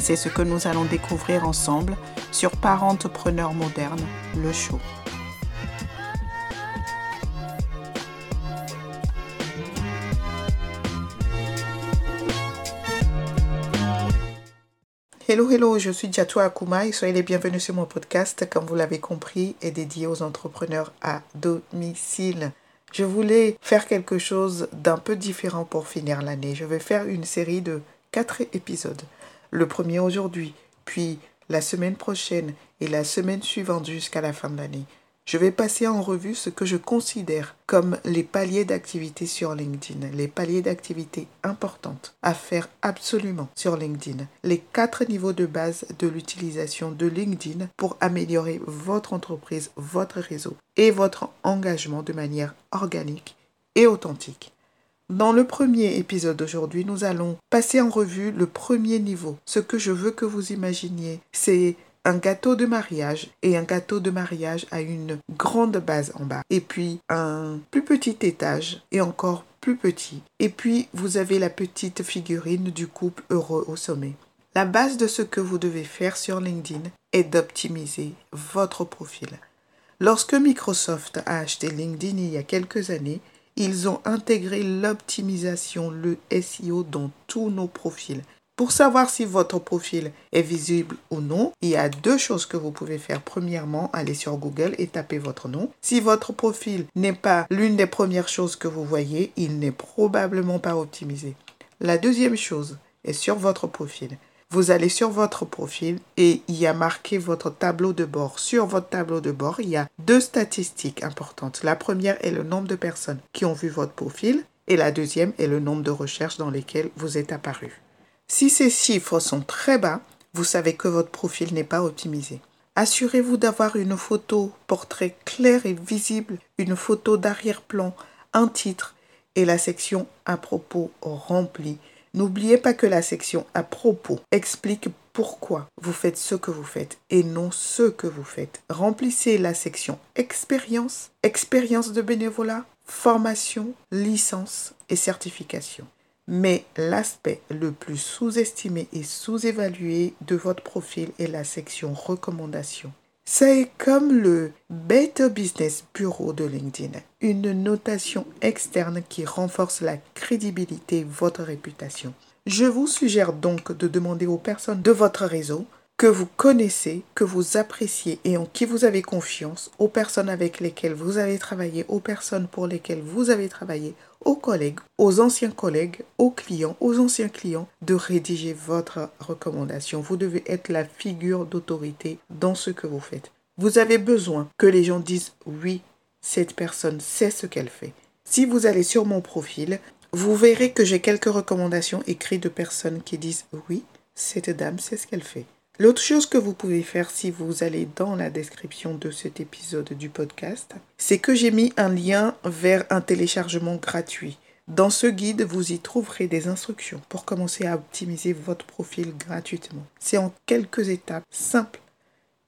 C'est ce que nous allons découvrir ensemble sur Parentepreneur moderne, le show. Hello, hello, je suis Diatou Akuma et soyez les bienvenus sur mon podcast, comme vous l'avez compris, est dédié aux entrepreneurs à domicile. Je voulais faire quelque chose d'un peu différent pour finir l'année. Je vais faire une série de quatre épisodes. Le premier aujourd'hui, puis la semaine prochaine et la semaine suivante jusqu'à la fin de l'année. Je vais passer en revue ce que je considère comme les paliers d'activité sur LinkedIn, les paliers d'activité importantes à faire absolument sur LinkedIn, les quatre niveaux de base de l'utilisation de LinkedIn pour améliorer votre entreprise, votre réseau et votre engagement de manière organique et authentique. Dans le premier épisode d'aujourd'hui, nous allons passer en revue le premier niveau. Ce que je veux que vous imaginiez, c'est un gâteau de mariage et un gâteau de mariage a une grande base en bas et puis un plus petit étage et encore plus petit et puis vous avez la petite figurine du couple heureux au sommet. La base de ce que vous devez faire sur LinkedIn est d'optimiser votre profil. Lorsque Microsoft a acheté LinkedIn il y a quelques années, ils ont intégré l'optimisation, le SEO dans tous nos profils. Pour savoir si votre profil est visible ou non, il y a deux choses que vous pouvez faire. Premièrement, aller sur Google et taper votre nom. Si votre profil n'est pas l'une des premières choses que vous voyez, il n'est probablement pas optimisé. La deuxième chose est sur votre profil. Vous allez sur votre profil et il y a marqué votre tableau de bord. Sur votre tableau de bord, il y a deux statistiques importantes. La première est le nombre de personnes qui ont vu votre profil et la deuxième est le nombre de recherches dans lesquelles vous êtes apparu. Si ces chiffres sont très bas, vous savez que votre profil n'est pas optimisé. Assurez-vous d'avoir une photo portrait claire et visible, une photo d'arrière-plan, un titre et la section à propos remplie. N'oubliez pas que la section à propos explique pourquoi vous faites ce que vous faites et non ce que vous faites. Remplissez la section expérience, expérience de bénévolat, formation, licence et certification. Mais l'aspect le plus sous-estimé et sous-évalué de votre profil est la section recommandations. C'est comme le Better Business Bureau de LinkedIn, une notation externe qui renforce la crédibilité de votre réputation. Je vous suggère donc de demander aux personnes de votre réseau que vous connaissez, que vous appréciez et en qui vous avez confiance, aux personnes avec lesquelles vous avez travaillé, aux personnes pour lesquelles vous avez travaillé, aux collègues, aux anciens collègues, aux clients, aux anciens clients, de rédiger votre recommandation. Vous devez être la figure d'autorité dans ce que vous faites. Vous avez besoin que les gens disent oui, cette personne sait ce qu'elle fait. Si vous allez sur mon profil, vous verrez que j'ai quelques recommandations écrites de personnes qui disent oui, cette dame sait ce qu'elle fait. L'autre chose que vous pouvez faire si vous allez dans la description de cet épisode du podcast, c'est que j'ai mis un lien vers un téléchargement gratuit. Dans ce guide, vous y trouverez des instructions pour commencer à optimiser votre profil gratuitement. C'est en quelques étapes simples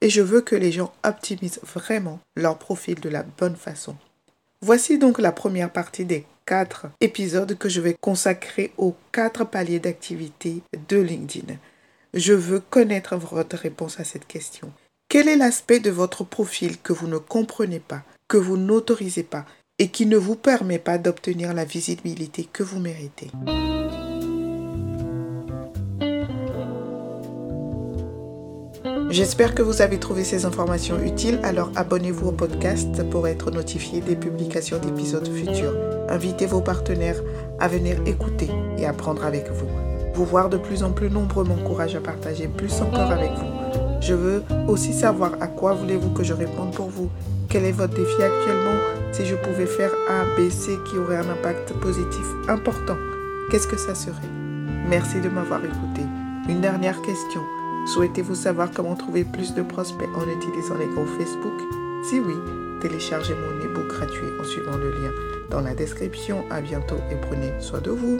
et je veux que les gens optimisent vraiment leur profil de la bonne façon. Voici donc la première partie des quatre épisodes que je vais consacrer aux quatre paliers d'activité de LinkedIn. Je veux connaître votre réponse à cette question. Quel est l'aspect de votre profil que vous ne comprenez pas, que vous n'autorisez pas et qui ne vous permet pas d'obtenir la visibilité que vous méritez? J'espère que vous avez trouvé ces informations utiles, alors abonnez-vous au podcast pour être notifié des publications d'épisodes futurs. Invitez vos partenaires à venir écouter et apprendre avec vous. Vous voir de plus en plus nombreux m'encourage à partager plus encore avec vous. Je veux aussi savoir à quoi voulez-vous que je réponde pour vous. Quel est votre défi actuellement? Si je pouvais faire A, B, C qui aurait un impact positif important, qu'est-ce que ça serait? Merci de m'avoir écouté. Une dernière question. Souhaitez-vous savoir comment trouver plus de prospects en utilisant les groupes Facebook? Si oui, téléchargez mon e-book gratuit en suivant le lien dans la description. À bientôt et prenez soin de vous.